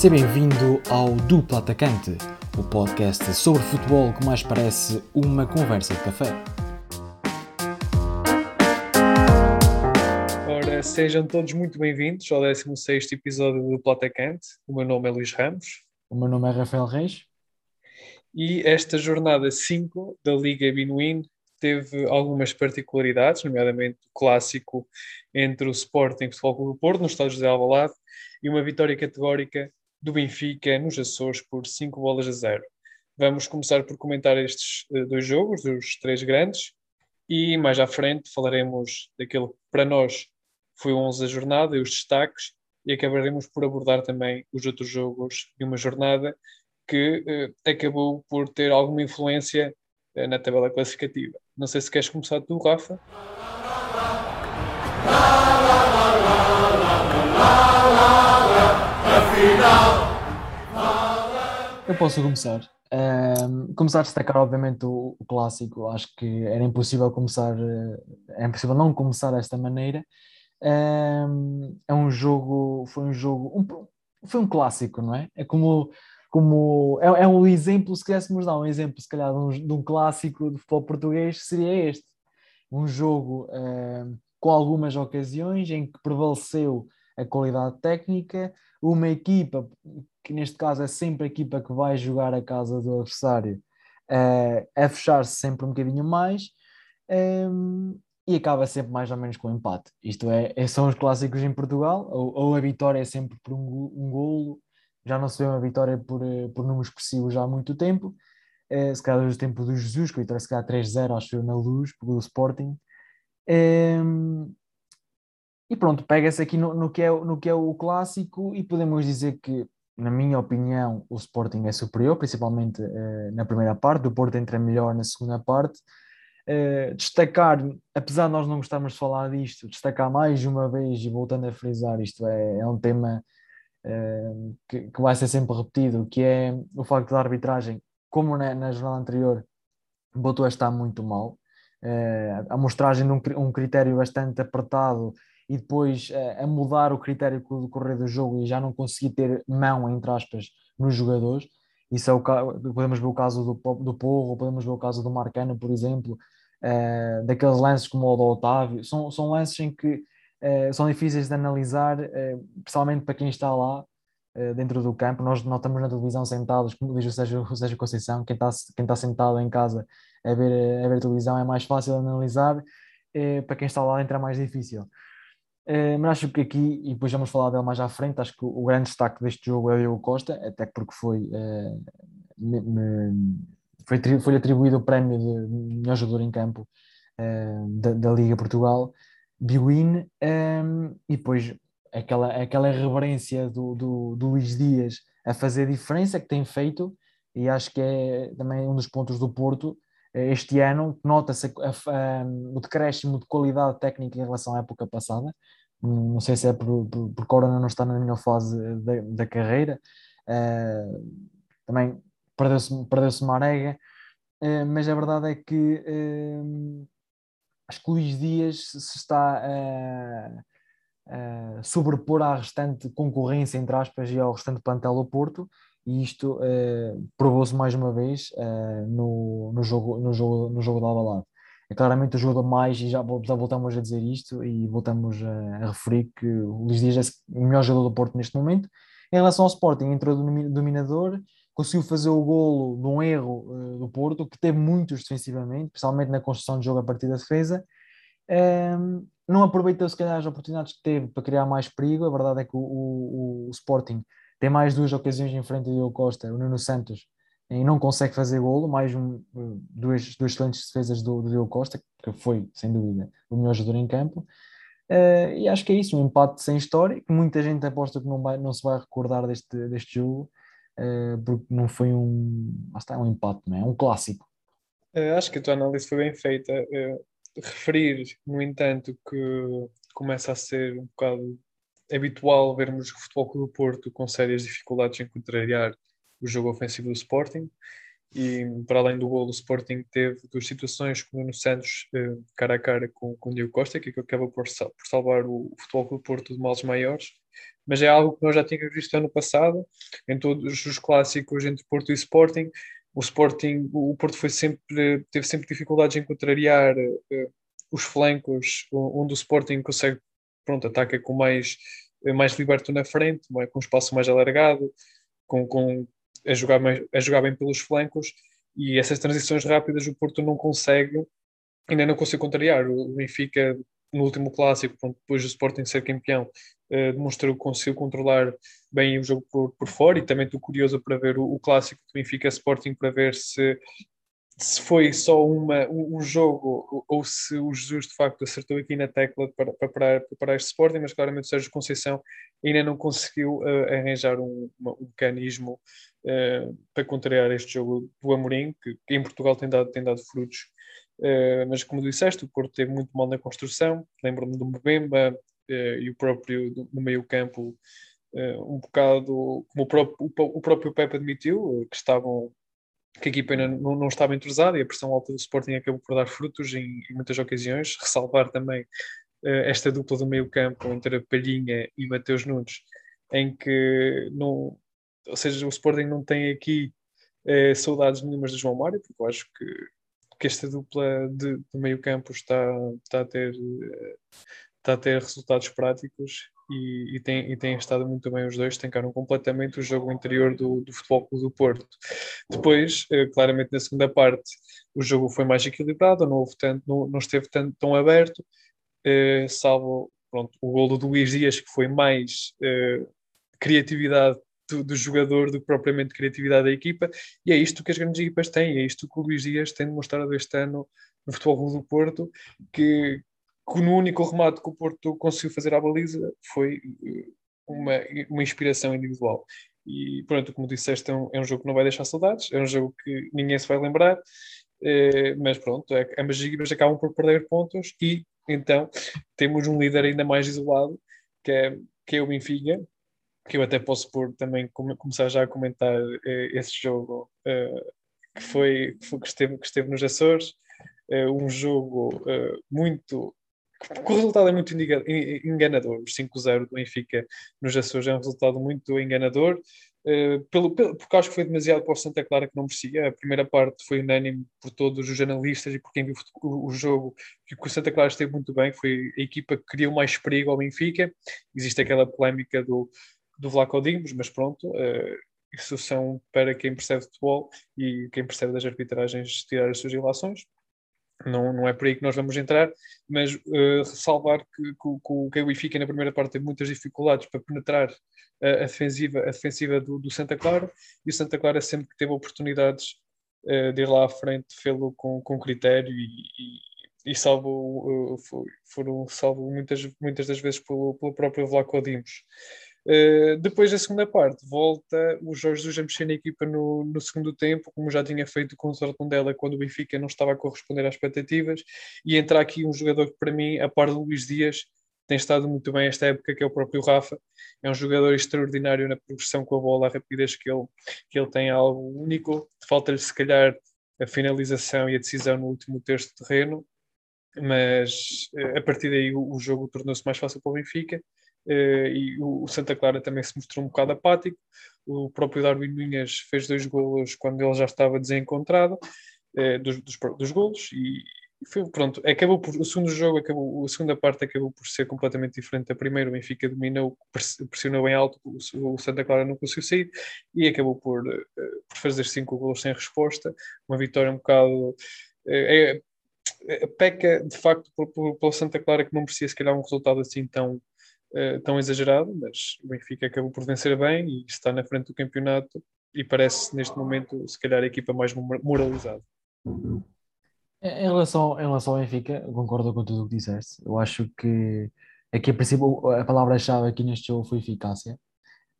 Seja bem-vindo ao Duplo Atacante, o podcast sobre futebol que mais parece uma conversa de café. Ora, sejam todos muito bem-vindos ao 16 episódio do Duplo Atacante. O meu nome é Luís Ramos. O meu nome é Rafael Reis. E esta jornada 5 da Liga Binuin teve algumas particularidades, nomeadamente o clássico entre o Sporting e o Futebol Clube do Porto, no estádio José Alvalade, e uma vitória categórica do Benfica nos Açores por 5 bolas a 0. Vamos começar por comentar estes uh, dois jogos, dos três grandes, e mais à frente falaremos daquele que para nós foi o 11 da jornada e os destaques, e acabaremos por abordar também os outros jogos de uma jornada que uh, acabou por ter alguma influência uh, na tabela classificativa. Não sei se queres começar tu, Rafa. Eu posso começar. Um, começar a destacar, obviamente, o, o, clássico. Acho que era impossível começar, é impossível não começar desta maneira. Um, é um jogo, foi um jogo, um, foi um clássico, não é? É como, como é, é um exemplo, se quiséssemos dar um exemplo, se calhar, de um, de um clássico de futebol português, seria este. Um jogo com algumas ocasiões em que prevaleceu a qualidade técnica, uma equipa, que neste caso é sempre a equipa que vai jogar a casa do adversário, uh, a fechar-se sempre um bocadinho mais um, e acaba sempre mais ou menos com empate. Isto é, é são os clássicos em Portugal, ou, ou a vitória é sempre por um, um golo, já não se vê uma vitória por, eh, por número expressivo já há muito tempo. Uh, se calhar desde o tempo do Jesus, que a vitória se calhar 3-0, acho foi na luz, pelo Sporting. Um, e pronto, pega-se aqui no, no, que é, no que é o clássico e podemos dizer que, na minha opinião, o Sporting é superior, principalmente uh, na primeira parte, o Porto entra melhor na segunda parte. Uh, destacar, apesar de nós não gostarmos de falar disto, destacar mais uma vez e voltando a frisar, isto é, é um tema uh, que, que, vai ser sempre repetido, que é o facto da arbitragem, como na, na jornada anterior, voltou a estar muito mal. a mostragem de um, um critério bastante apertado e depois uh, a mudar o critério do correr do jogo e já não conseguir ter mão, entre aspas, nos jogadores. Isso é o podemos ver o caso do, do Porro, podemos ver o caso do Marcano, por exemplo, uh, daqueles lances como o do Otávio. São, são lances em que uh, são difíceis de analisar, principalmente para quem está lá dentro do campo. Nós, nós estamos na televisão sentados, como diz o Sérgio, o Sérgio Conceição, quem está, quem está sentado em casa a ver, a ver a televisão é mais fácil de analisar, para quem está lá dentro é mais difícil. Uh, mas acho que aqui, e depois vamos falar dele mais à frente, acho que o, grande destaque deste jogo é o Costa, até porque foi, uh, me, me, foi, foi atribuído o prémio de melhor jogador em campo uh, da, da, Liga Portugal, Biwin, e depois aquela, aquela reverência do, do, do Luís Dias a fazer a diferença que tem feito, e acho que é também um dos pontos do Porto, este ano nota-se o decréscimo de qualidade técnica em relação à época passada. Não sei se é por, por, por Corona não está na melhor fase da, da carreira. Uh, também perdeu-se perdeu Marega, uh, mas a verdade é que uh, acho que Luís Dias se está a sobrepor à restante concorrência, entre aspas, e ao restante plantel do Porto e isto provou-se mais uma vez no, no, jogo, no, jogo, no jogo da Alvalade. É claramente jogador mais, e já, já voltamos a dizer isto, e voltamos a, a, referir que o Luís Dias é o melhor jogador do Porto neste momento. Em relação ao Sporting, entrou dominador, conseguiu fazer o golo de um erro uh, do Porto, que teve muitos defensivamente, principalmente na construção de jogo a partir da defesa. Um, ehm, não aproveitou, se calhar, as oportunidades que teve para criar mais perigo. A verdade é que o, o, o Sporting tem mais duas ocasiões em frente Diogo Costa, o Nuno Santos, e não consegue fazer golo, mais um, duas, duas excelentes defesas do, do Diogo Costa, que foi, sem dúvida, o melhor jogador em campo. Uh, e acho que é isso, um empate sem história, que muita gente aposta que não, vai, não se vai recordar deste, deste jogo, uh, porque não foi um, está, um empate, não é? um clássico. Uh, acho que a tua análise foi bem feita. referir, no entanto, que começa a ser um bocado é habitual vermos o Futebol do Porto com sérias dificuldades em contrariar o jogo ofensivo do Sporting e para além do gol, o Sporting teve duas situações com o Nuno Santos eh, cara a cara com, com o Diego Costa, que acaba por, por salvar o, Futebol Clube Porto de males maiores, mas é algo que nós já tínhamos visto ano passado, em todos os clássicos entre Porto e Sporting, o Sporting, o Porto foi sempre, teve sempre dificuldades em contrariar uh, os flancos, onde o Sporting consegue, pronto, ataca com mais, mais liberto na frente, com um espaço mais alargado, com, com a jogar, mais, a jogar bem pelos flancos e essas transições rápidas o Porto não consegue, ainda não consegue contrariar. O Benfica, no último clássico, depois do Sporting ser campeão, uh, demonstrou que conseguiu controlar bem o jogo por, por fora e também estou curioso para ver o, o clássico do Benfica Sporting para ver se se foi só uma, um, jogo ou se o Jesus de facto acertou aqui na tecla para, para, para, para este Sporting, mas claramente o Sérgio Conceição ainda não conseguiu uh, arranjar um, uma, um mecanismo uh, para contrariar este jogo do Amorim, que, que, em Portugal tem dado, tem dado frutos. Uh, mas como disseste, o Porto teve muito mal na construção, lembro-me do Mbemba e o próprio do, no meio campo, um bocado como o próprio, o próprio Pepe admitiu, que estavam que a equipa ainda não, não estava entrosada e a pressão alta do Sporting acabou por dar frutos em, em muitas ocasiões. Ressalvar também uh, esta dupla do meio campo entre a Palhinha e Mateus Nunes, em que não, ou seja, o Sporting não tem aqui uh, saudades nenhumas de João Mário, porque eu acho que, que esta dupla de, de meio campo está, está, a ter, uh, está a ter resultados práticos e, e, tem, e têm estado muito bem os dois, tancaram completamente o jogo interior do, do Futebol Clube do Porto. Depois, eh, claramente na segunda parte, o jogo foi mais equilibrado, não, houve tanto, não, não esteve tanto, tão aberto, eh, salvo pronto, o gol do Luís Dias, que foi mais eh, criatividade do, do, jogador do que propriamente criatividade da equipa, e é isto que as grandes equipas têm, é isto que o Luís Dias tem demonstrado este ano no Futebol do Porto, que, que no único remate que o Porto conseguiu fazer à baliza foi eh, uma, uma inspiração individual. E pronto, como disseste, é um, é um jogo que não vai deixar saudades, é um jogo que ninguém se vai lembrar, eh, mas pronto, é, ambas as equipas acabam por perder pontos e então temos um líder ainda mais isolado, que é, que é o Benfica, que eu até posso pôr também começar já a comentar eh, esse jogo eh, que foi que, foi, que, esteve, que esteve nos Açores, eh, um jogo muito o resultado é muito enganador. O 5-0 do Benfica nos Açores é um resultado muito enganador, uh, pelo, pelo, porque acho que foi demasiado para o Santa Clara que não merecia. A primeira parte foi unânime por todos os jornalistas e por quem viu o, o jogo, que o Santa Clara esteve muito bem, foi a equipa que criou mais perigo ao Benfica. Existe aquela polémica do, do Vlaco Dimos, mas pronto, uh, isso são para quem percebe futebol e quem percebe das arbitragens tirar as suas ilações não, não é por aí que nós vamos entrar, mas uh, ressalvar que, que, que o Benfica na primeira parte teve muitas dificuldades para penetrar a, a defensiva, a defensiva do, do, Santa Clara e o Santa Clara sempre que teve oportunidades uh, de ir lá à frente fê-lo com, com critério e, e, e salvo, uh, foram salvo muitas, muitas das vezes pelo, pelo próprio Vlaco Dimos. Uh, depois da segunda parte, volta o Jorge Jesus a mexer na equipa no, no segundo tempo, como já tinha feito com o Zartondela quando o Benfica não estava a corresponder às expectativas, e entra aqui um jogador que, para mim, a par do Luís Dias, tem estado muito bem esta época, que é o próprio Rafa. É um jogador extraordinário na progressão com a bola, a rapidez que ele, que ele tem é algo único. Falta-lhe, se calhar, a finalização e a decisão no último terço de terreno, mas uh, a partir daí o, jogo tornou-se mais fácil para o Benfica eh, e o Santa Clara também se mostrou um bocado apático. O próprio Darwin Nunes fez dois golos quando ele já estava desencontrado eh, dos, dos, dos golos e foi, pronto, acabou por, o segundo jogo, acabou, a segunda parte acabou por ser completamente diferente da primeira, o Benfica dominou, pressionou bem alto, o, Santa Clara não conseguiu sair e acabou por, eh, por fazer cinco golos sem resposta, uma vitória um bocado é, é, peca de facto pelo Santa Clara que não merecia se calhar um resultado assim tão uh, tão exagerado, mas o Benfica acabou por vencer bem e está na frente do campeonato e parece neste momento se calhar a equipa mais moralizada. Em relação, em relação ao Benfica, concordo com tudo o que disseste. Eu acho que aqui a princípio a palavra-chave aqui neste jogo foi eficácia.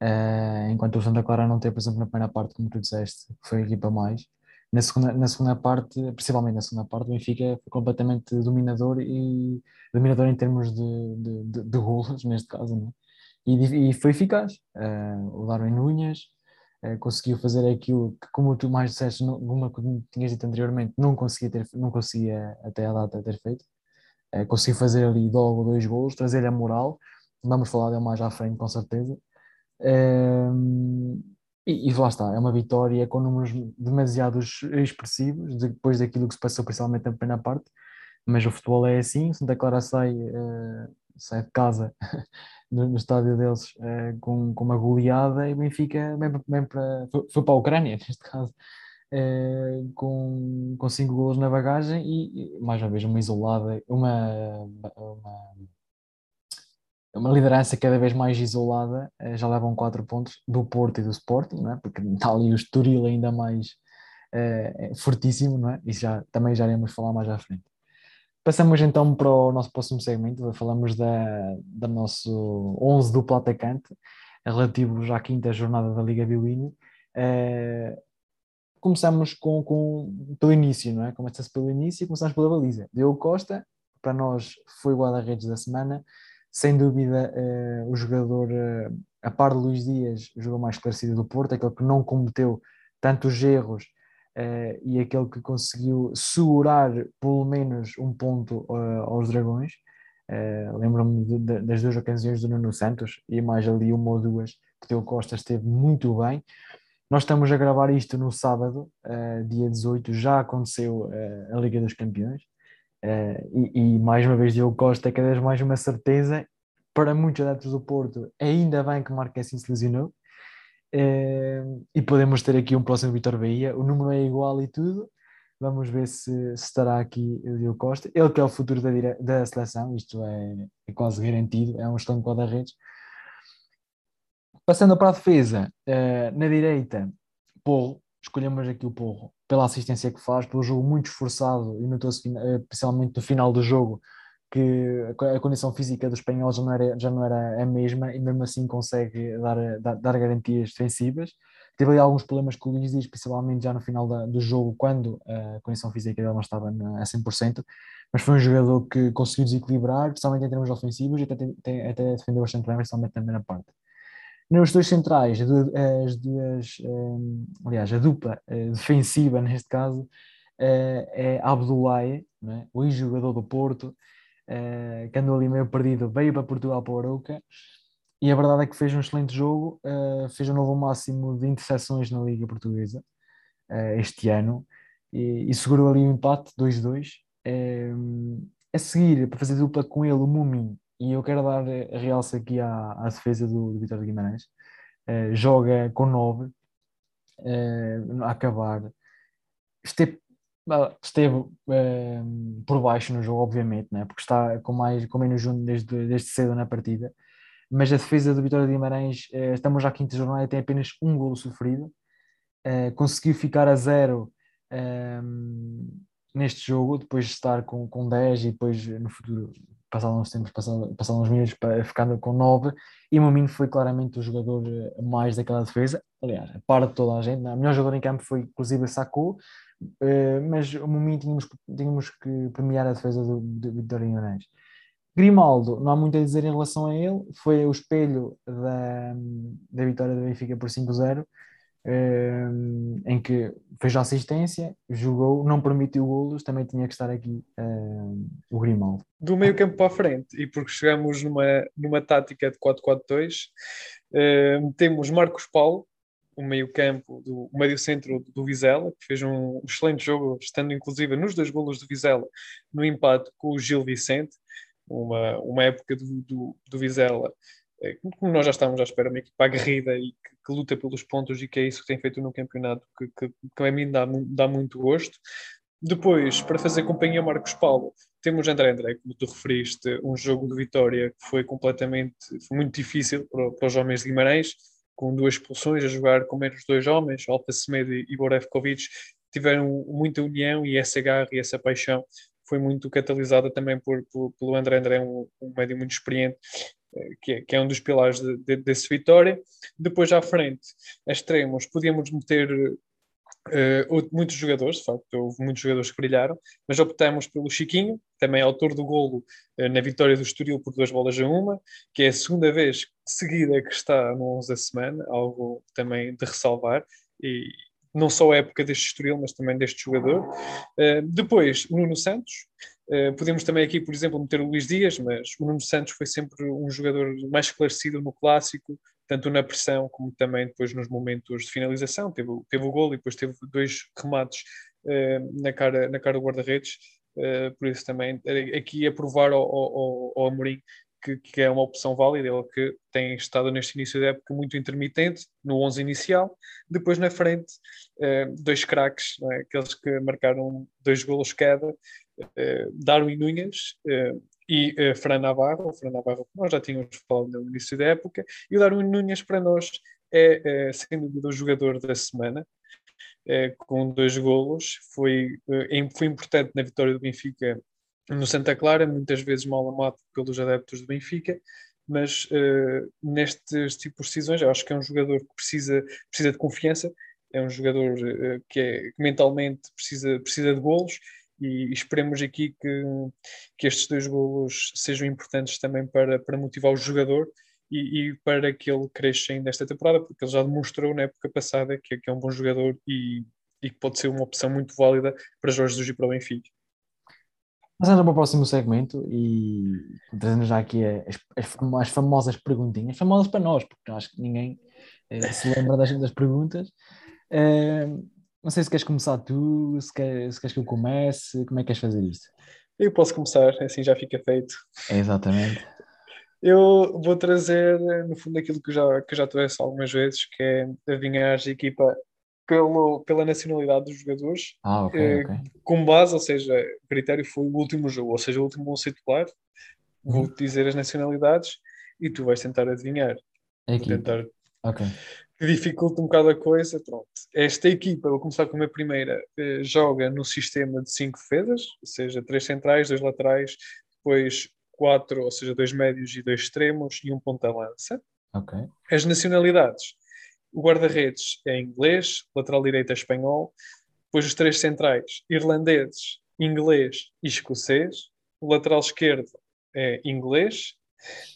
Uh, enquanto o Santa Clara não teve, por exemplo, na primeira parte, como tu disseste, foi a equipa mais. Na segunda, na segunda parte, principalmente na segunda parte, o Benfica foi completamente dominador e dominador em termos de, de, de, de golos, neste caso, né? e, e foi eficaz. Uh, o Darwin Nunes, uh, conseguiu fazer aquilo que, como tu mais disseste, não, como tinhas dito anteriormente, não conseguia, ter, não conseguia até a data ter feito. Uh, conseguiu fazer ali logo dois gols, trazer a moral. Vamos falar dele mais à frente, com certeza. E, e, lá está, é uma vitória com números demasiado expressivos, depois daquilo que se passou principalmente na primeira parte, mas o futebol é assim, Santa Clara sai, uh, sai de casa no, no, estádio deles uh, com, com uma goleada e Benfica bem para, foi, foi, para a Ucrânia, neste caso, uh, com, com cinco golos na bagagem e, e, mais uma vez uma isolada, uma, uma, uma liderança cada vez mais isolada, já levam quatro pontos do Porto e do Sporting, não é? porque está ali o Estoril ainda mais fortíssimo, não é? Isso já, também já iremos falar mais à frente. Passamos então para o nosso próximo segmento, falamos da, da nosso 11 duplo atacante, relativos à quinta jornada da Liga Biwini. Uh, começamos com, com, pelo início, não é? Começa-se pelo início e começamos pela baliza. Diogo Costa, para nós foi o guarda-redes da semana, sem dúvida uh, o jogador, uh, a par de Luís Dias, o jogador mais esclarecido do Porto, aquele que não cometeu tantos erros uh, e aquele que conseguiu segurar pelo menos um ponto aos Dragões. Lembro-me das duas ocasiões do Nuno Santos e mais ali uma ou duas que Teo Costa esteve muito bem. Nós estamos a gravar isto no sábado, dia 18, já aconteceu a Liga dos Campeões. E, e, mais uma vez Diogo Costa é cada vez mais uma certeza para muitos adeptos do Porto, ainda bem que Marquinhos se lesionou, é, e podemos ter aqui um próximo Vitor Bahia. O número é igual e tudo. Vamos ver se, se estará aqui o Diogo Costa. Ele que é o futuro da, da seleção, isto é, é quase garantido, é um excelente guarda-redes. Passando para a defesa, uh, na direita, Porro, escolhemos aqui o Porro pela assistência que faz, pelo jogo muito esforçado e notou-se, uh, principalmente no final do jogo, que a condição física dos espanhóis já não era, já não era a mesma e mesmo assim consegue dar, dar, dar garantias defensivas. Teve ali alguns problemas com o Luís Dias, principalmente já no final da, do jogo, quando a condição física dele não estava a 100%, mas foi um jogador que conseguiu desequilibrar, principalmente em termos ofensivos, e até, até, até defendeu bastante bem, principalmente na parte. Nos dois centrais, as duas, um, aliás, a dupla uh, defensiva, neste caso, uh, é Abdoulaye, é? o ex-jogador do Porto, uh, que andou ali meio perdido, veio para Portugal para o Arouca e a verdade é que fez um excelente jogo, fez um novo máximo de interseções na Liga Portuguesa este ano e, segurou ali um empate 2-2. a seguir, para fazer dupla com ele, o Mumin, e eu quero dar a realça aqui à, à defesa do, do Vitória de Guimarães, joga com 9 a acabar. Esteve esteve uh, por baixo no jogo, obviamente, né? porque está com, mais, com menos um desde, desde cedo na partida. Mas a defesa do Vitória de Guimarães, uh, estamos à quinta jornada tem apenas um golo sofrido. Uh, conseguiu ficar a zero neste jogo, depois de estar com, com 10 e depois no futuro, passados uns tempos, passados, passados uns minutos, ficando com 9. E Maminho foi claramente o jogador mais daquela defesa. Aliás, a par de toda a gente, o melhor jogador em campo foi inclusive Sacou Uh, mas o momento tínhamos, tínhamos que premiar a defesa do, do Vitória Guimarães. Grimaldo, não há muito a dizer em relação a ele, foi o espelho da, da vitória do Benfica por 5-0, eh, em que fez a assistência, jogou, não permitiu golos, também tinha que estar aqui uh, o Grimaldo. Do meio campo para a frente, e porque chegamos numa, numa tática de 4-4-2, temos Marcos Paulo, o meio-campo, o meio-centro do Vizela, que fez um excelente jogo, estando inclusive nos dois golos do Vizela, no empate com o Gil Vicente, uma, uma época do, do, do Vizela, eh, como nós já estávamos à espera, uma equipa aguerrida e que, que, luta pelos pontos, e que é isso que tem feito no campeonato, que, que, que a mim dá, dá muito gosto. Depois, para fazer companhia ao Marcos Paulo, temos André André, como tu referiste, um jogo de vitória que foi completamente, foi muito difícil para, para os homens de Guimarães, com duas expulsões, a jogar com menos dois homens, Alfa Semedo e Borevkovic, tiveram muita união e essa garra e essa paixão foi muito catalisada também por, por pelo André André, um, um médio muito experiente, que é, que é, um dos pilares de, de, desse vitória. Depois à frente, a extremos, podíamos meter uh, muitos jogadores, de facto, houve muitos jogadores que brilharam, mas optamos pelo Chiquinho, também autor do golo uh, na vitória do Estoril por duas bolas a uma, que é a segunda vez seguida que está no 11 da semana, algo também de ressalvar, e não só a época deste Estoril, mas também deste jogador. Uh, depois, Nuno Santos, podemos também aqui, por exemplo, meter o Luís Dias, mas o Nuno Santos foi sempre um jogador mais esclarecido no clássico, tanto na pressão como também depois nos momentos de finalização. Teve, teve o gol e depois teve dois remates uh, na, cara, na cara do guarda-redes. Uh, por isso também aqui a provar ao, ao, ao Amorim que, que, é uma opção válida, ele que tem estado neste início da época muito intermitente, no 11 inicial, depois na frente dois craques, é? aqueles que marcaram dois golos cada, Darwin Nunes e uh, Fran Navarro, o Fran Navarro que nós já tínhamos falado no início da época, e o Darwin Nunes para nós é, sem dúvida o jogador da semana, com dois golos, foi, foi importante na vitória do Benfica no Santa Clara, muitas vezes mal amado pelos adeptos do Benfica, mas uh, nestes tipos de decisões eu acho que é um jogador que precisa, precisa de confiança, é um jogador que, é, que mentalmente precisa, precisa de golos e esperemos aqui que, que estes dois golos sejam importantes também para, para motivar o jogador e, e, para que ele cresça ainda esta temporada, porque ele já demonstrou na época passada que, que é um bom jogador e, e que pode ser uma opção muito válida para Jorge Jesus e para o Benfica. Passando para o próximo segmento e trazendo já aqui as, as, as, famosas perguntinhas, famosas para nós, porque acho que ninguém eh, se lembra das, das perguntas. Eh, não sei se queres começar tu, se, quer, se queres que eu comece, como é que queres fazer isto? Eu posso começar, assim já fica feito. É exatamente. Eu vou trazer, no fundo, aquilo que já, que já trouxe algumas vezes, que é adivinhar a equipa pelo, pela nacionalidade dos jogadores, ah, okay, eh, okay. com base, ou seja, o critério foi o último jogo, ou seja, o último 11 titular. Uhum. Vou-te dizer as nacionalidades e tu vais tentar adivinhar. A equipa. Tentar... Ok que dificulta um bocado a coisa. Pronto. Esta equipa, vou começar com a primeira, eh, joga no sistema de cinco defesas, ou seja, três centrais, dois laterais, depois quatro, ou seja, dois médios e dois extremos e um ponta-lança. Okay. As nacionalidades, o guarda-redes é inglês, lateral direito é espanhol, depois os três centrais, irlandeses, inglês e escocês, o lateral esquerdo é inglês,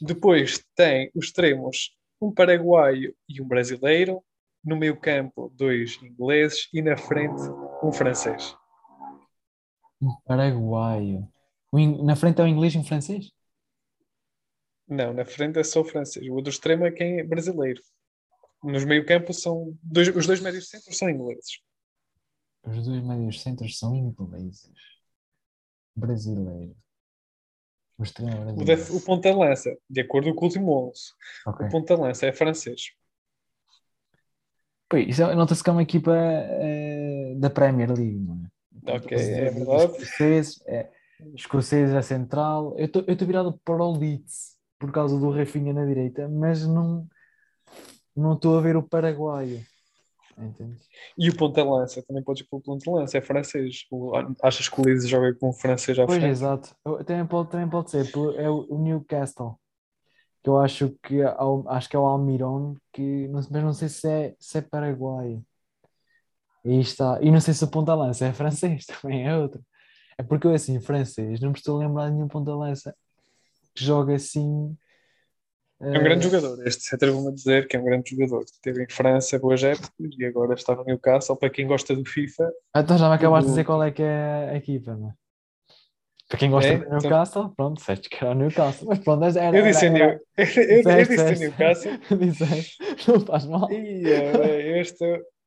depois tem os extremos um paraguaio e um brasileiro, no meio campo dois ingleses e na frente um francês. Um paraguaio. Na frente é um inglês e um francês? Não, na frente é só o francês. O outro extremo é quem é brasileiro. Nos meio campo são dois, os dois médios centros são ingleses. Os dois médios centros são ingleses. Brasileiro. O, o, o ponta-lança, de acordo com o último 11. Okay. O ponta-lança é francês. Pois, isso é, nota-se que é uma equipa é, da Premier League, não é? Ok, é verdade. Escoceses, é, escoceses é central. Eu estou virado para o Leeds por causa do Rafinha na direita, mas não estou a ver o paraguaio. Entendi. E o ponta-lança, também podes ir pelo ponta-lança, é francês. achas que o Leeds joga com o francês à pois, frente? exato. Também pode, também pode ser, é o Newcastle. Que eu acho que, é acho que é o Almiron, que, mas não sei se é, se é paraguaio. E está. E não sei se o ponta-lança é francês, também é outro. É porque eu, assim, francês, não me estou a lembrar de nenhum ponta-lança que joga assim é um grande jogador, este atrevo-me a dizer que é um grande jogador. Esteve em França boas épocas e agora está no Newcastle. Para quem gosta do FIFA. Então já me acabaste de dizer qual é que é a equipa, não é? Para quem gosta é, do então- Newcastle, então... pronto, disseste que era o Newcastle. Mas pronto, era, eu disse, era, era, eu, eu, eu disse Newcastle. disseste, não faz mal. E, este,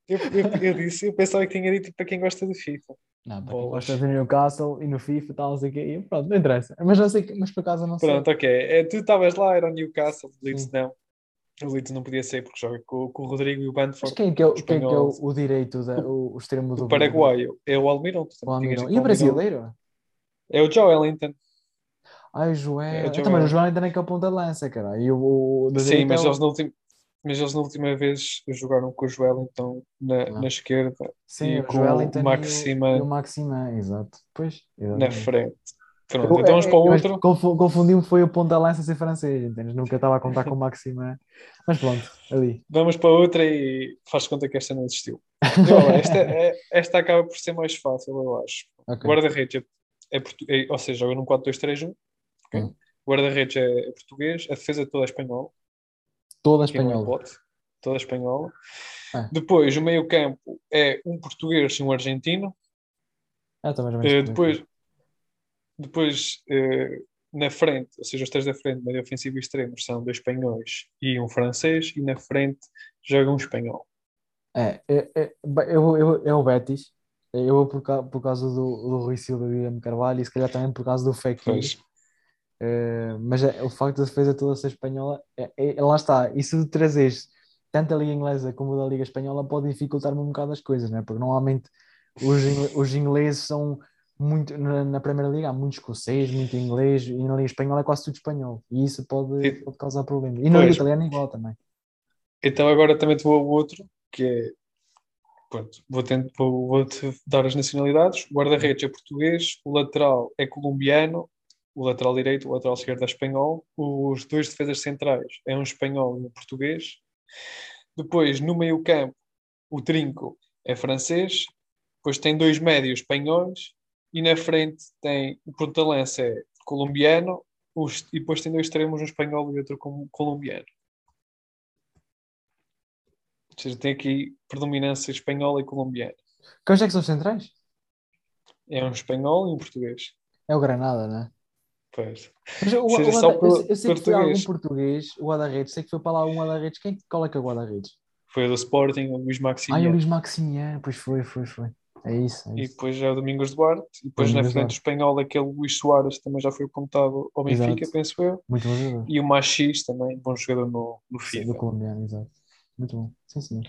eu, eu, eu, disse, eu pensava que tinha dito para quem gosta do FIFA. Não, para quem gosta do Newcastle e no FIFA e tal, não sei o quê. Pronto, não interessa. Mas, não sei, mas por acaso não sei. Pronto, ok. É, tu estavas lá, era o Newcastle, o Leeds não. O Leeds não podia ser porque joga com, com o Rodrigo e o Bandford. Mas quem é que é, o, quem é, que é o, o direito, da, o, o extremo do. O paraguaio. É o Almirão. O Almirão. E o brasileiro? É o Joe Ellington. Ai, o Joel. É o Joel. Então, mas o Joel ainda nem que é o ponta lança, cara. E o, o Sim, mas eles, no último, mas eles na última vez jogaram com o Joel então na, ah. na esquerda Sim, e com o então Maxima, e o, Maxima, exato. Pois, na frente. Pronto, eu, então vamos para o outro. Confundi-me, foi o ponta lança ser francês, entendes? Nunca estava a contar com o Maxima. Mas pronto, ali. Vamos para outra e faz conta que esta não existiu. esta, é, esta acaba por ser mais fácil, eu acho. Okay. Guarda-redes. é, portu- é- ou seja, joga num 4-2-3-1. ok? Hum. O guarda-redes é, é português, a defesa toda é espanhola. Toda espanhola. toda espanhola. Ah. Depois, o meio-campo é um português e um argentino. Ah, também já me depois, depois eh, na frente, ou seja, os três da frente, meio ofensivo e extremos, são dois espanhóis e um francês, e na frente joga um espanhol. É, é, é, eu, eu, é o Betis. Eu vou por, por causa do, do Rui Silva e do Guilherme Carvalho e se calhar também por causa do Fekir. Eh, mas é- o facto da defesa toda ser espanhola, é, é- lá está. E se trazeres tanto a Liga Inglesa como a da Liga Espanhola, pode dificultar-me um bocado as coisas, né? Porque normalmente os, ingle- os ingleses são muito. Na, na Primeira Liga há muito escocês, muito inglês, e na Liga Espanhola é quase tudo espanhol. E isso pode, pode causar problemas. E na Liga. Italiana igual também. Então agora também te vou ao outro, que é. Pronto, vou tent- vou- vou-te dar as nacionalidades. O guarda-redes é português, o lateral é colombiano, o lateral direito, o lateral esquerdo é espanhol, os dois defesas centrais é um espanhol e um português. Depois, no meio-campo, o trinco é francês, depois tem dois médios espanhóis e na frente tem o ponta-lança é colombiano e depois tem dois extremos, um espanhol e outro colombiano. Ou seja, tem aqui predominância espanhola e colombiana. Quais é que são os centrais? É um espanhol e um português. É o Granada, né? Pois. Mas o, Seja o só guarda- eu, sei- por- eu sei que foi algum português. português, o guarda-redes, sei que foi para lá um guarda-redes. Quem, qual é que é o guarda-redes? Foi o do Sporting, o Luís Ah, é o. Luís Maximiano, pois foi, foi, foi. É isso, é E isso. depois é o Domingos Duarte. E depois na Domingos frente do Duarte. espanhol, aquele Luís Soares também já foi apontado ao Benfica, Exato. penso eu. Muito bom. E o Machis também, bom jogador no, no Sim, FIFA. do colombiano, exato. Muito bom. Sim, sim.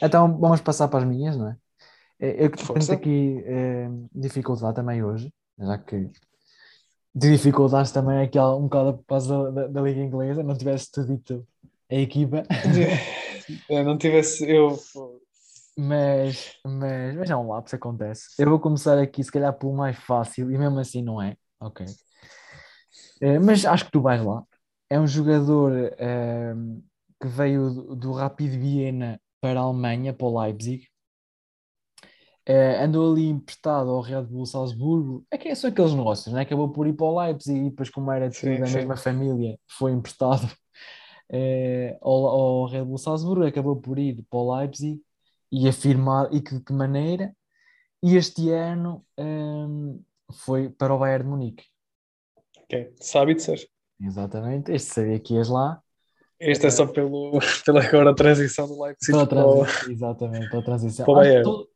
Então vamos passar para as minhas, não é? Eh, Eu tenho aqui eh, dificuldade também hoje, já que de dificuldades também aqui um bocado por causa da, da, da Liga Inglesa, não tivesse-te dito a equipa, Eu não tivesse. Eu. mas, mas, mas é um lápis, acontece. Eu vou começar aqui, se calhar, pelo mais fácil, e mesmo assim não é, ok. Eh, mas acho que tu vais lá. É um jogador eh, que veio do, do Rapid Viena para a Alemanha, para o Leipzig. Eh, andou ali emprestado ao Red Bull Salzburgo. É que são aqueles negócios, né? Acabou por ir para o Leipzig e depois, como era Sim, tudo da sim. mesma família, foi emprestado eh, ao, ao Red Bull Salzburgo. Acabou por ir para o Leipzig e afirmar, e que de que maneira. E este ano ehm, foi para o Bayern de Munique. Ok, sabe de ser. Exatamente, este sabia que ias lá. Este é só pelo, pela agora transição do Leipzig Pela para o- transição, exatamente, pela transição. para o que Bayern. é,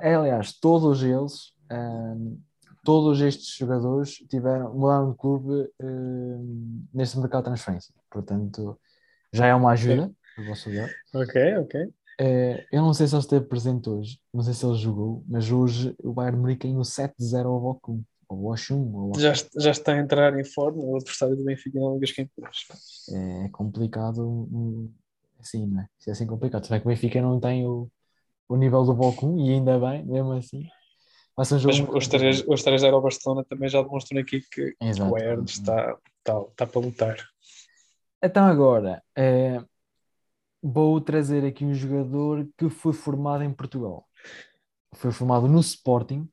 aliás, todos eles, ehm, todos estes jogadores tiveram, mudaram de clube ehm, neste mercado de transferência. Portanto, já é uma ajuda para o vosso lugar. Ok, ok. Eh, eu não sei se ele esteve presente hoje, não sei se ele jogou, mas hoje o Bayern Munique ganhou 7-0 ao Bochum, ao ao Já, já está a entrar em forma o adversário do Benfica na Liga dos Campeões. é complicado hum, assim, não é? Se é assim complicado. Será que o Benfica não tem o, o nível do Bochum e ainda bem, mesmo assim. Mas muito os 3 os 3 ao Barcelona também já demonstram aqui que Exato. o Bayern está, está, está para lutar. Então agora, eh, vou trazer aqui um jogador que foi formado em Portugal. Foi formado no Sporting,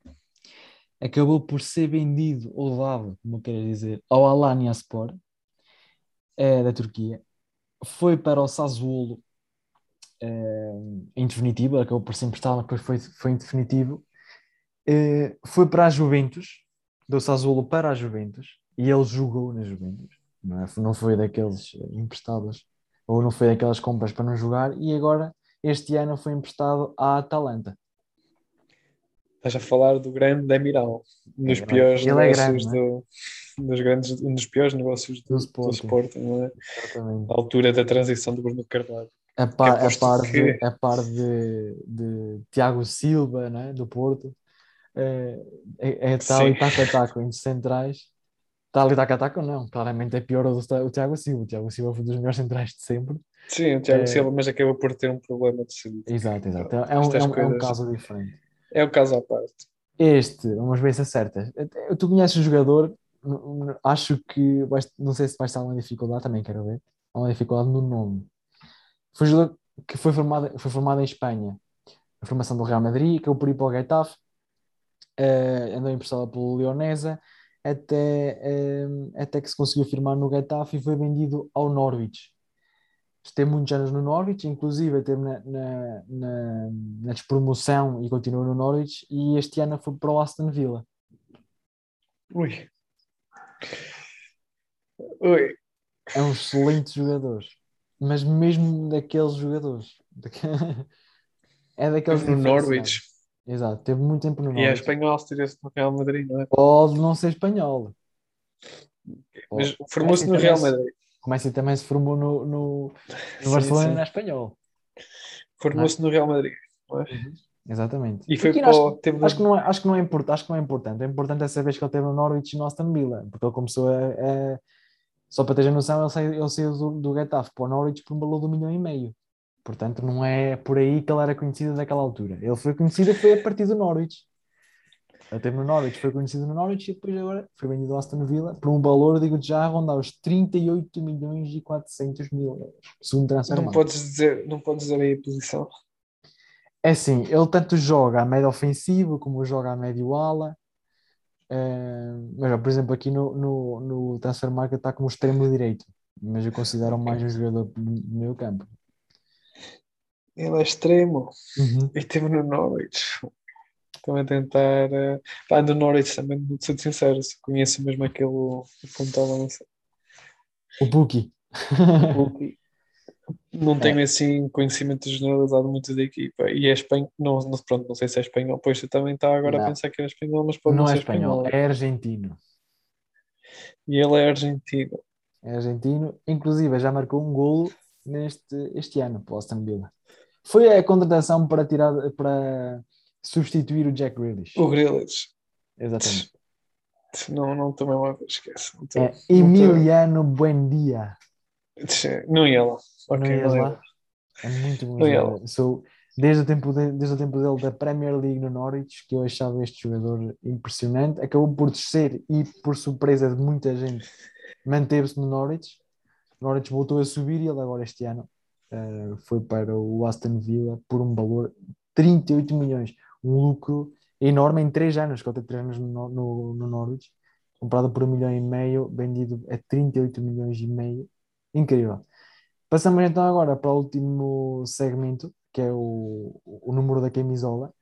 acabou por ser vendido ou dado, como queres dizer, ao Alanyaspor, eh, da Turquia. Foi para o Sassuolo eh, em definitivo, acabou por ser emprestado, mas depois foi, foi em definitivo. Eh, foi para a Juventus, do Sassuolo para a Juventus, e ele jogou na Juventus. Não, é? não foi daqueles emprestados, ou não foi daquelas compras para não jogar, e agora este ano foi emprestado à Atalanta. Estás a falar do grande Demiral, um dos É, piores ele é negócios grande, do, dos grandes, um dos piores negócios do, Do do Sporting. Sporting, não é? Exatamente. À altura da transição do Bruno Carvalho. A par, a par, de, que- a par de, de Tiago Silva, né, do Porto, é, é, é tal Sim. e taco a taco entre centrais. Tal e taco a taco, não. Claramente é pior o, do, o Tiago Silva. O Tiago Silva foi um dos melhores centrais de sempre. Sim, o Tiago É. Silva, mas acaba por ter um problema de saúde. Exato, exato. É, um, é, um, é um coisas- caso diferente. É o caso à parte. Este, vamos ver se acertas. Tu conheces o jogador, acho que vais- não sei se vais estar uma dificuldade, também quero ver. Há uma dificuldade no nome. Foi um jogador que foi formado, foi formado em Espanha. A formação do Real Madrid, acabou por ir para o Getafe. uh, andou emprestado pelo Leonesa, até, uh, até que se conseguiu firmar no Getafe e foi vendido ao Norwich. Esteve muitos anos no Norwich, inclusive esteve na, na, na, na despromoção e continuou no Norwich, e este ano foi para o Aston Villa. Ui. Ui. É um excelente jogador, mas mesmo daqueles jogadores. é daqueles no Norwich. Exato, teve muito tempo no Norwich. E é espanhol se tivesse no Real Madrid, não é? Pode não ser espanhol. Mas formou-se no Real Madrid. Como assim também se formou no, no, no Barcelona sim, na espanhol. Formou-se no Real Madrid. É? Uhum. Exatamente. E foi para acho, acho, que não é, acho, que não é importante, acho que não é importante. É importante essa vez que ele teve no Norwich e no Aston Villa, porque ele começou a, a só para ter noção, ele saiu, ele saiu do, do Getafe para o Norwich por um valor de um milhão e meio. Portanto, não é por aí que ele era conhecido naquela altura. Ele foi conhecido foi a partir do Norwich. Ele teve no Norwich, foi conhecido no Norwich e depois agora foi vendido ao Aston Villa por um valor, digo já, a rondar os 38 milhões e 400 mil euros. Segundo transfer não podes dizer Não podes dizer aí a posição. É assim, ele tanto joga a médio ofensivo como joga a médio ala. Uh, mas, por exemplo, aqui no, no, no Transfer Market está como extremo direito, mas eu considero mais um jogador no meio campo. Ele é extremo uhum. e teve no Norwich. Também tentar. Uh, pá, no Norwich também, sou sincero, se conheço mesmo aquele pontal, não sei. O Buki. O Buki não é. tenho assim conhecimento generalizado muito da equipa e é espanhol, não, não, pronto, não sei se é espanhol, pois você também está agora não. a pensar que é espanhol, mas pode não, não é espanhol, espanhol, é argentino. E ele é argentino. É argentino, inclusive já marcou um golo neste este ano para o Aston Villa. Foi a contratação para tirar para substituir o Jack Grealish. O Grealish. Exatamente. Não, não também esquece. é Emiliano Buendia. Não ia lá. Okay, não ia lá. É muito bom. Sou, desde, o tempo de, desde o tempo dele da Premier League no Norwich, que eu achava este jogador impressionante. Acabou por descer e, por surpresa de muita gente, manteve-se no Norwich. O Norwich voltou a subir e ele agora este ano uh, foi para o Aston Villa por um valor de 38 milhões. Um lucro enorme em 3 anos, que ele tem 3 anos no, no, no Norwich. Comprado por um milhão e meio, vendido a 38 milhões e meio Incrível. Passamos então agora para o último segmento, que é o, o número da camisola.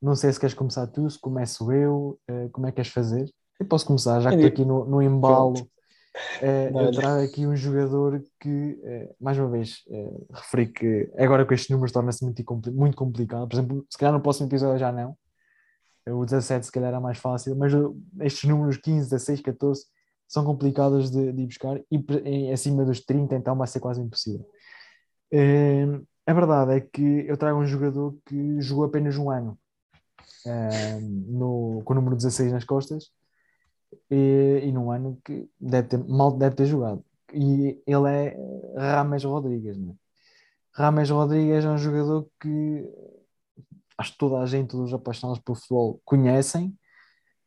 Não sei se queres começar tu, se começo eu, uh, como é que queres fazer? Eu posso começar, já que estou aqui no, no embalo. Uh, eu trago aqui um jogador que, uh, mais uma vez, uh, referi que agora com estes números torna-se muito, muito complicado. Por exemplo, se calhar no próximo episódio já não. O 17 se calhar era mais fácil, mas estes números 15, 16, 14 são complicadas de, de ir buscar e em, acima dos 30 então vai ser quase impossível. Uh, a verdade é que eu trago um jogador que jogou apenas um ano uh, no, com o número 16 nas costas e, e num ano que deve ter, mal deve ter jogado. E ele é Rames Rodrigues. Né? Rames Rodrigues é um jogador que acho que toda a gente, todos os apaixonados por futebol, conhecem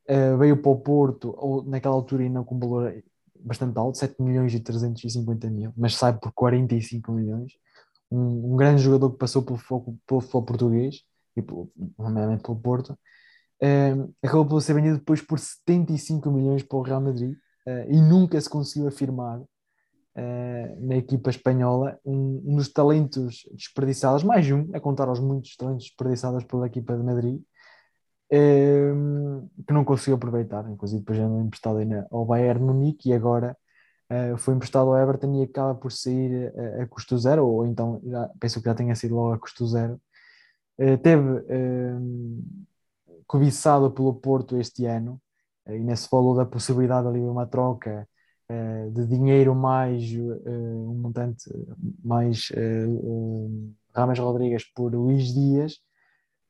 Uh, veio para o Porto, ou naquela altura ainda com um valor bastante alto, 7 milhões e 350 mil, mas sai por 45 milhões. Um, um grande jogador que passou pelo, pelo futebol português, e nomeadamente pelo Porto, uh, acabou por ser vendido depois por 75 milhões para o Real Madrid uh, e nunca se conseguiu afirmar na equipa espanhola. Um, um, dos talentos desperdiçados, mais um, a contar aos muitos talentos desperdiçados pela equipa de Madrid, que não conseguiu aproveitar, inclusive depois já não emprestado ao Bayern Munique e agora uh, foi emprestado ao Everton e acaba por sair a, a custo zero, ou então já, penso que já tenha sido logo a custo zero. Uh, teve uh, cobiçado pelo Porto este ano, e nesse falou da possibilidade ali de uma troca de dinheiro mais um montante mais Rames Rodrigues por Luís Dias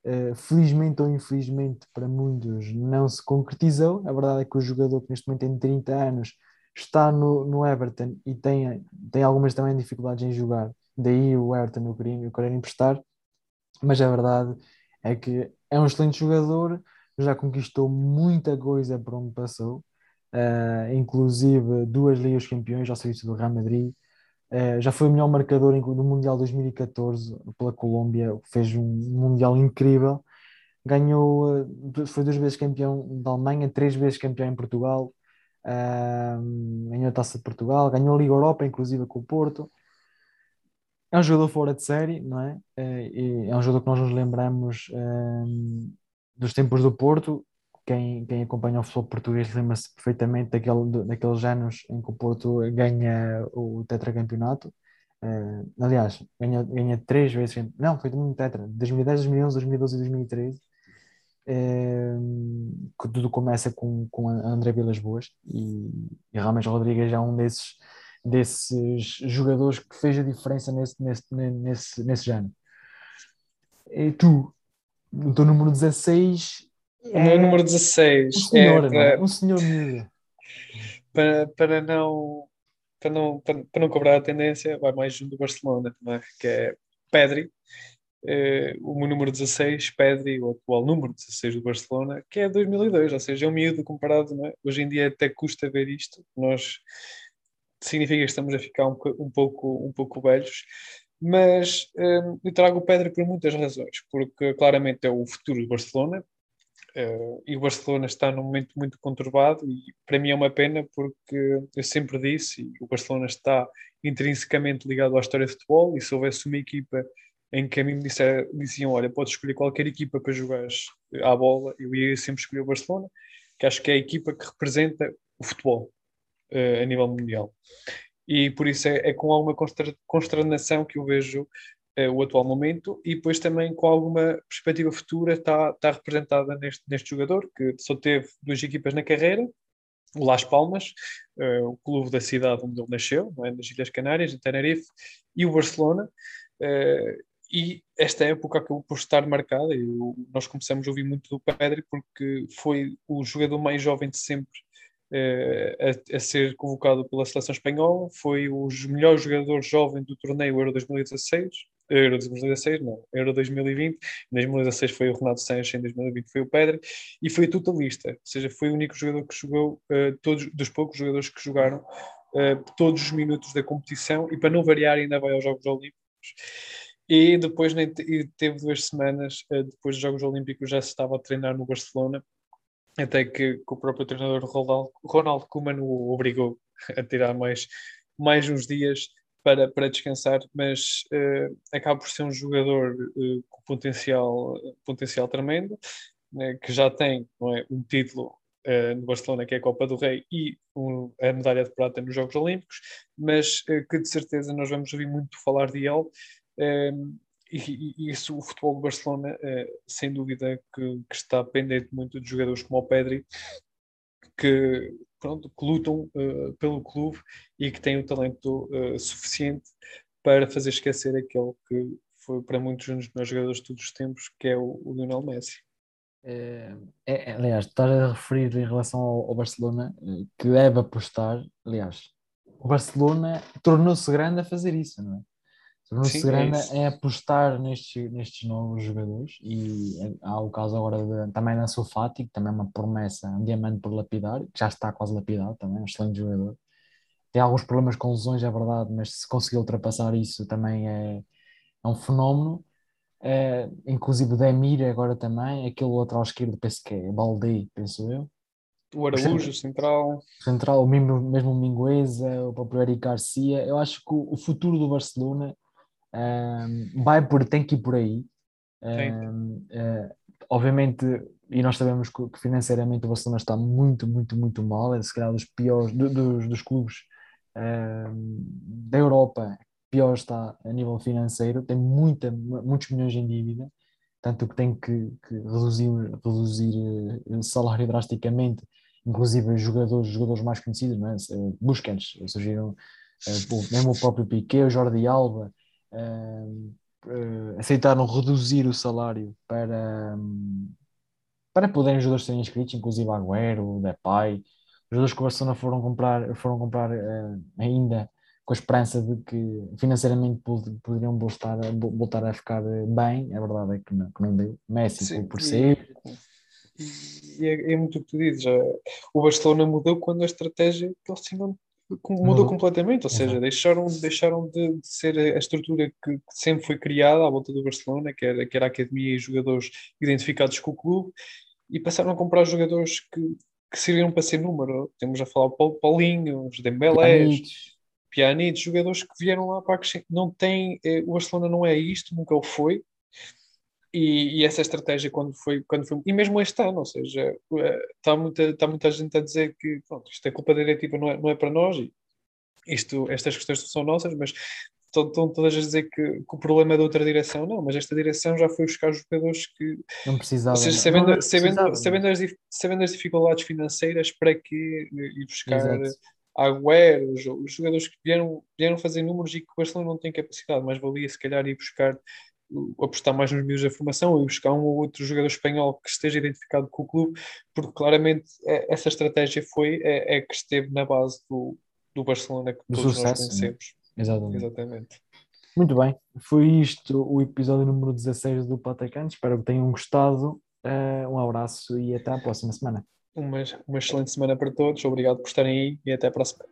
Uh, felizmente ou infelizmente para muitos não se concretizou. A verdade é que o jogador que neste momento tem 30 anos está no, no Everton e tem, tem algumas também dificuldades em jogar. Daí o Everton o querer, o querer emprestar. Mas a verdade é que é um excelente jogador, já conquistou muita coisa por onde passou, uh, inclusive duas Ligas Campeões ao serviço do Real Madrid, Uh, já foi o melhor marcador no Mundial 2014 pela Colômbia, fez um Mundial incrível. ganhou, foi duas vezes campeão da Alemanha, três vezes campeão em Portugal, ganhou a Taça de Portugal, ganhou a Liga Europa, inclusive com o Porto. É um jogador fora de série, não? É, é um jogador que nós nos lembramos dos tempos do Porto. Quem, quem acompanha o futebol português lembra-se perfeitamente daquele, daqueles anos em que o Porto ganha o tetracampeonato. Uh, aliás, ganha, ganha três vezes, não, foi muito tetra, 2010, 2011, 2012 e 2013. Uh, tudo começa com, com André Vilas Boas e, e Rodrigues é um desses, desses jogadores que fez a diferença nesse, nesse, nesse, nesse ano. E tu, o teu número 16 o meu é número 16 um senhor, é para, um senhor miúdo. Para, para não para não, para, para não cobrar a tendência, vai mais um do Barcelona, é? que é Pedri, eh, o meu número 16, Pedri, o atual número 16 do Barcelona, que é 2002, ou seja, é um miúdo comparado, é? hoje em dia até custa ver isto, nós significa que estamos a ficar um, um pouco, um pouco velhos, mas eh, eu trago o Pedri por muitas razões, porque claramente é o futuro do Barcelona, Uh, e o Barcelona está num momento muito conturbado e para mim é uma pena porque eu sempre disse e o Barcelona está intrinsecamente ligado à história de futebol e se houvesse uma equipa em que a mim me disser, diziam, olha, podes escolher qualquer equipa para jogares à bola, eu ia sempre escolher o Barcelona, que acho que é a equipa que representa o futebol uh, a nível mundial. E por isso é, é com alguma consternação que eu vejo uh, o atual momento e depois também com alguma perspectiva futura está, está representada neste, neste jogador que só teve duas equipas na carreira, o Las Palmas, uh, o clube da cidade onde ele nasceu, é? nas Ilhas Canárias, em Tenerife, e o Barcelona. Uh, e esta época acabou por estar marcada e nós começamos a ouvir muito do Pedri porque foi o jogador mais jovem de sempre a, a, ser convocado pela seleção espanhola, foi o melhor jogador jovem do torneio Euro 2016, Euro 2016, não, Euro 2020, em 2016 foi o Renato Sanches, em 2020 foi o Pedro, e foi totalista, ou seja, foi o único jogador que jogou, uh, todos, dos poucos jogadores que jogaram uh, todos os minutos da competição, e para não variar ainda vai aos Jogos Olímpicos. E depois e teve duas semanas, uh, depois dos Jogos Olímpicos já se estava a treinar no Barcelona, até que, que o próprio treinador Ronald, Ronald Koeman o obrigou a tirar mais, mais uns dias para, para descansar, mas uh, acaba por ser um jogador uh, com potencial, potencial tremendo, né, que já tem é, um título uh, no Barcelona, que é a Copa do Rei, e um, a medalha de prata nos Jogos Olímpicos, mas que de certeza nós vamos ouvir muito falar de ele. E, e, isso, o futebol do Barcelona, sem dúvida, que, que, está pendente muito de jogadores como o Pedri, que pronto, que lutam uh, pelo clube e que têm o talento uh, suficiente para fazer esquecer aquele que foi para muitos dos melhores jogadores de todos os tempos, que é o, o Lionel Messi. É, é, aliás, estar a referir em relação ao, ao, Barcelona, eh, que deve apostar, aliás, o Barcelona tornou-se grande a fazer isso, não é? Tornou-se grande é, é apostar nestes, nestes novos jogadores e há o caso agora de, também na Sofati, que também é uma promessa, um diamante por lapidar, que já está quase lapidado também, um excelente jogador. Tem alguns problemas com lesões, é verdade, mas se conseguir ultrapassar isso também é, é um fenómeno. É, inclusive o Demir agora também, aquele outro ao esquerdo, penso que é Balde, penso eu. O Araújo, central. Central, o mesmo, mesmo Mingueza, o próprio Eric Garcia. Eu acho que o, o futuro do Barcelona um, vai por, tem que ir por aí. Um, uh, eh, obviamente, e nós sabemos que, financeiramente o Barcelona está muito, muito, muito mal, é se calhar dos piores do, dos, dos clubes um, da Europa, pior está a nível financeiro, tem muita, muitos milhões em dívida, tanto que tem que, que reduzir, reduzir eh, salário drasticamente, inclusive jogadores, jogadores mais conhecidos, não é? Busquets, surgiram mesmo o próprio Piquet, o Jordi Alba, uh, aceitaram reduzir o salário para, um, para poderem os jogadores serem inscritos, inclusive Agüero, Depay, os jogadores que o Barcelona foram comprar, foram comprar uh, ainda com a esperança de que financeiramente poderiam voltar, voltar a ficar bem, a verdade é que não, que não deu. Messi Sim, por ser. E é, é, muito o que tu dizes. O Barcelona mudou quando a estratégia que eles tinham mudou, mudou. completamente, ou seja, deixaram, deixaram de, de, ser a estrutura que, que, sempre foi criada à volta do Barcelona, que era, que era a academia e jogadores identificados com o clube, e passaram a comprar jogadores que, que serviram para ser número. Temos a falar o Paulinho, os Dembélés, Pjanic, jogadores que vieram lá para acrescentar. Não tem, eh, o Barcelona não é isto, nunca o foi. E, e, essa estratégia quando foi, quando foi e mesmo este ano, ou seja, está muita, está muita gente a dizer que pronto, isto é culpa da diretiva, não é, não é para nós, e isto, estas questões são nossas, mas estão, todas a dizer que, que, o problema é da outra direção, não, mas esta direção já foi buscar jogadores que não precisavam, seja, sabendo, não, sabendo, sabendo, as, sabendo as dificuldades financeiras para que ir buscar Exato. Agüero, os, os jogadores que vieram, vieram fazer números e que o Barcelona não tem capacidade, mas valia se calhar ir buscar apostar mais nos meios da formação ou buscar um ou outro jogador espanhol que esteja identificado com o clube, porque claramente é, essa estratégia foi é, é que esteve na base do, do Barcelona que do todos sucesso, nós né? conhecemos. Né? Exatamente. Exatamente. Muito bem, foi isto o episódio número 16 do Patacante. Espero que tenham gostado. Uh, um abraço e até à próxima semana. Uma, uma excelente semana para todos. Obrigado por estarem aí e até a próxima.